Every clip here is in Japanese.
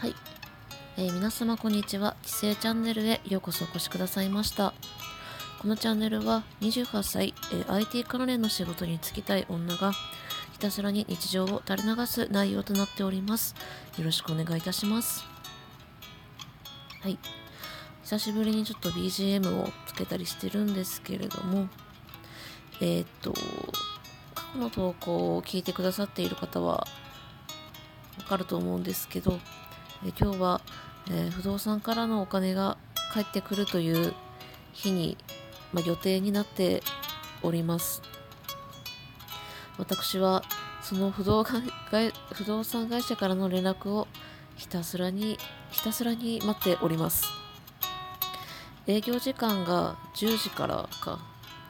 はい、えー皆様こんにちは。規制チャンネルへようこそお越しくださいました。このチャンネルは28歳、えー IT 関連の仕事に就きたい女がひたすらに日常を垂れ流す内容となっております。よろしくお願いいたします。はい。久しぶりにちょっと BGM をつけたりしてるんですけれどもえーっと過去の投稿を聞いてくださっている方はわかると思うんですけど、え今日は、え不動産からのお金が返ってくるという日に、ま、予定になっております。私はその不動産会不動産会社からの連絡をひたすらにひたすらに待っております。営業時間が10時からか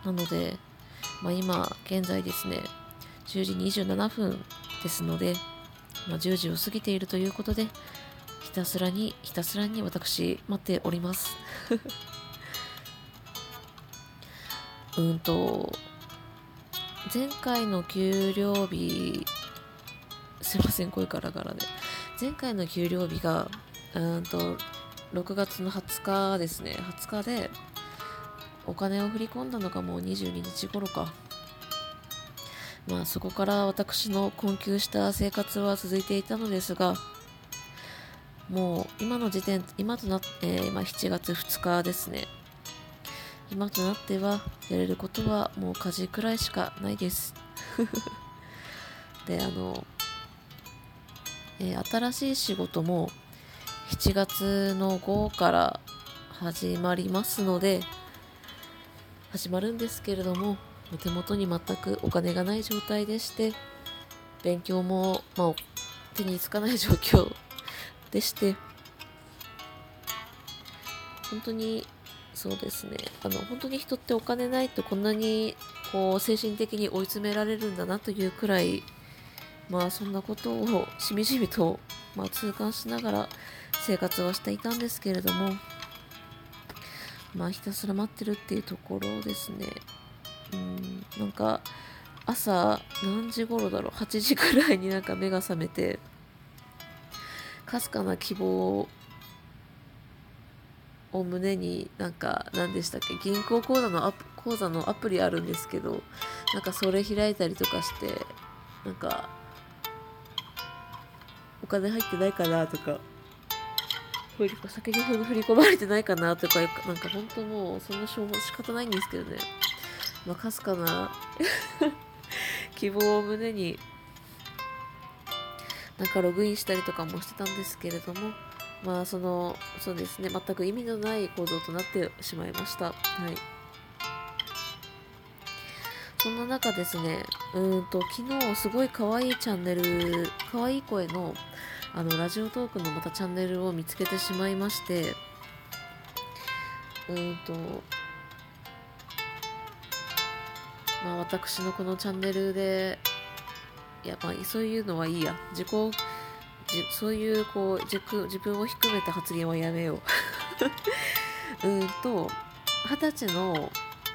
なので、まあ、今現在ですね10時27分ですので、まあ、10時を過ぎているということでたすらにひたすらに私待っております。うんと前回の給料日すいません声ガラガラで。前回の給料日がうんと6月の20日ですね。20日でお金を振り込んだのがもう22日頃か。まあそこから私の困窮した生活は続いていたのですがもう今の時点今となって、えー今7月2日ですね。今となってはやれることはもう家事くらいしかないです。であの、えー新しい仕事も7月の5から始まりますので始まるんですけれども手元に全くお金がない状態でして勉強も、まあ、手につかない状況でして本当にそうですね。あの本当に人ってお金ないとこんなにこう精神的に追い詰められるんだなというくらいまあそんなことをしみじみと、まあ、痛感しながら生活はしていたんですけれどもまあひたすら待ってるっていうところですね。うんなんか朝何時頃だろう？8時くらいになんか目が覚めてかすかな希望を胸になんか何でしたっけ？銀行口座のアプ口座のアプリあるんですけどなんかそれ開いたりとかしてなんかお金入ってないかなとか振り先に振り込まれてないかなとかなんか本当もうそんなしょう仕方ないんですけどね。まあかすかな 希望を胸になんかログインしたりとかもしてたんですけれどもまあそのそうですね全く意味のない行動となってしまいました。はい。そんな中ですねうんと昨日すごい可愛いチャンネル可愛い声のあのラジオトークのまたチャンネルを見つけてしまいましてうんとまあ私のこのチャンネルでいやまあそういうのはいいや。自己じそういうこう自分自分を低めた発言はやめよう。うんと二十歳の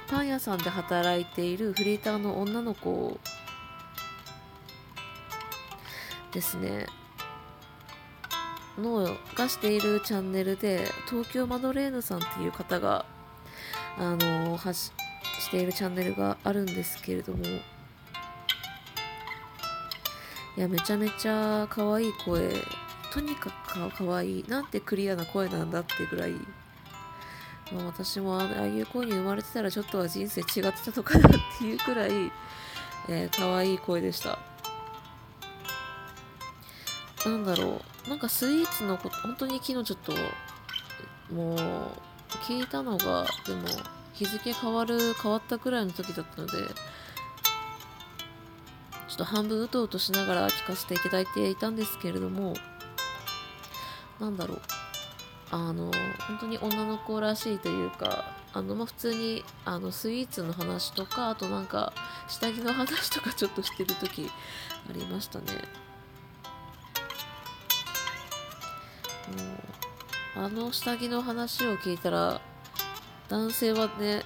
パン屋さんで働いているフリーターの女の子ですね。のがしているチャンネルで東京マドレーヌさんっていう方があのはししているチャンネルがあるんですけれどもいやめちゃめちゃ可愛い声。とにかく可愛いなんてクリアな声なんだってぐらい、まあ、私もあああいう声に生まれてたらちょっとは人生違ってたのかなっていうくらい、えー、可愛い声でした。なんだろう。なんかスイーツのこと本当に昨日ちょっともう聞いたのがでも日付変わる変わったくらいの時だったのでちょっと半分うとうとしながら聞かせていただいていたんですけれどもなんだろう。あの本当に女の子らしいというかあの、まあ、普通にあのスイーツの話とかあとなんか下着の話とかちょっとしてる時ありましたね。もうあの下着の話を聞いたら男性はね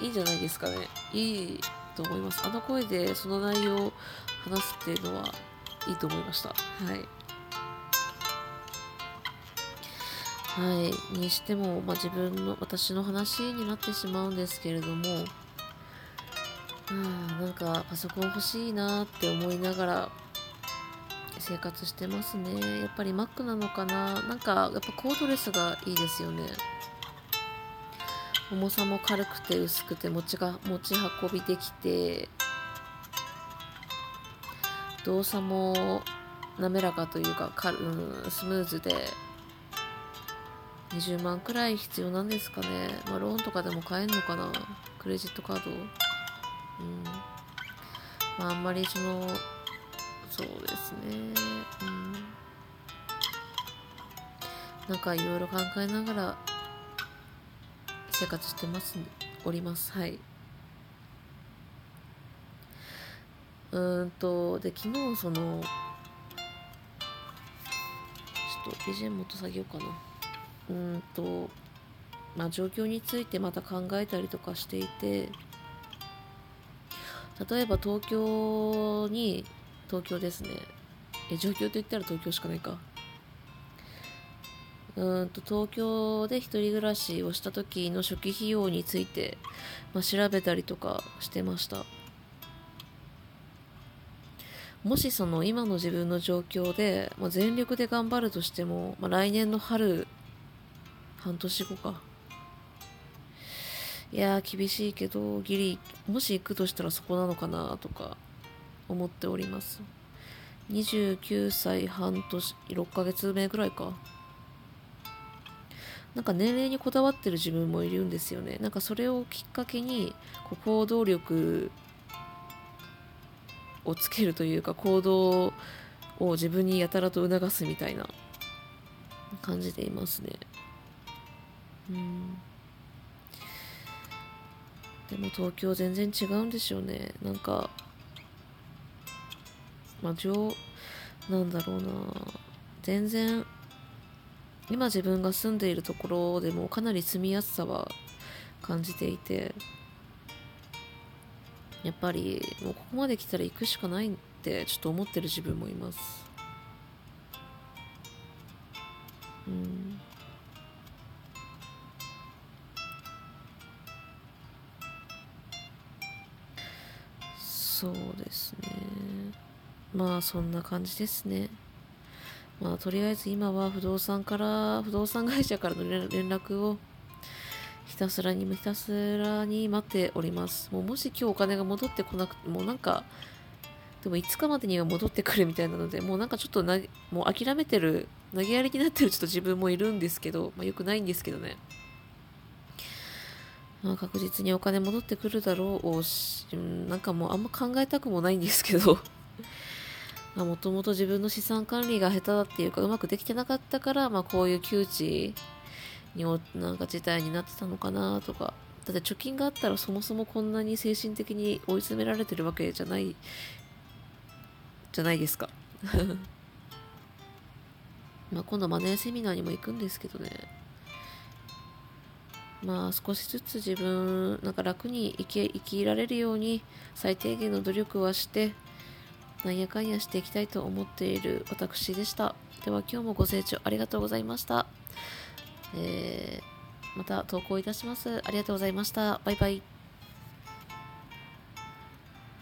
いいんじゃないですかね。いいと思います。あの声でその内容を話すっていうのはいいと思いました。はい。はい。にしても、まあ、自分の私の話になってしまうんですけれどもうんなんかパソコン欲しいなって思いながら生活してますね。やっぱり Mac なのかな。なんかやっぱコードレスがいいですよね。重さも軽くて薄くて持ちが持ち運びできて動作も滑らかというかか、うん、スムーズで20万くらい必要なんですかね、まあ、ローンとかでも買えんのかな。クレジットカード。うん。まああんまりそのそうですね。うん。なんかいろいろ考えながら生活してますおります。はい。うんとで昨日そのちょっと BGM もっと下げようかな。うんとまあ状況についてまた考えたりとかしていて例えば東京に東京ですね。え状況と言ったら東京しかないか。うんと東京で1人暮らしをした時の初期費用について、まあ、調べたりとかしてました。もしその今の自分の状況で、まあ、全力で頑張るとしても、まあ、来年の春半年後か。いやー厳しいけどギリもし行くとしたらそこなのかなとか思っております。29歳半年6ヶ月目ぐらいか。なんか年齢にこだわってる自分もいるんですよね。なんかそれをきっかけにこう行動力をつけるというか行動を自分にやたらと促すみたいな感じでいますね。うん。でも東京全然違うんでしょうね。なんかまあ上なんだろうな。全然今自分が住んでいるところでもかなり住みやすさは感じていてやっぱりもうここまで来たら行くしかないってちょっと思ってる自分もいます。うん。そうですね。まあそんな感じですね。まあ、とりあえず今は不動産から不動産会社からの連絡をひたすらにひたすらに待っております。もうもし今日お金が戻ってこなくてもうなんかでも5日までには戻ってくるみたいなのでもうなんかちょっとなもう諦めてる投げやりになってるちょっと自分もいるんですけど、まあ、よくないんですけどね。まあ、確実にお金戻ってくるだろうし、なんかもうあんま考えたくもないんですけど。もともと自分の資産管理が下手だっていうかうまくできてなかったから、まあ、こういう窮地になんか事態になってたのかなとか。だって貯金があったらそもそもこんなに精神的に追い詰められてるわけじゃないじゃないですか。まあ今度マネーセミナーにも行くんですけどね。まあ少しずつ自分なんか楽に生き生きられるように最低限の努力はしてなんやかんやしていきたいと思っている私でした。では今日もご清聴ありがとうございました。えー、また投稿いたします。ありがとうございました。バイバイ。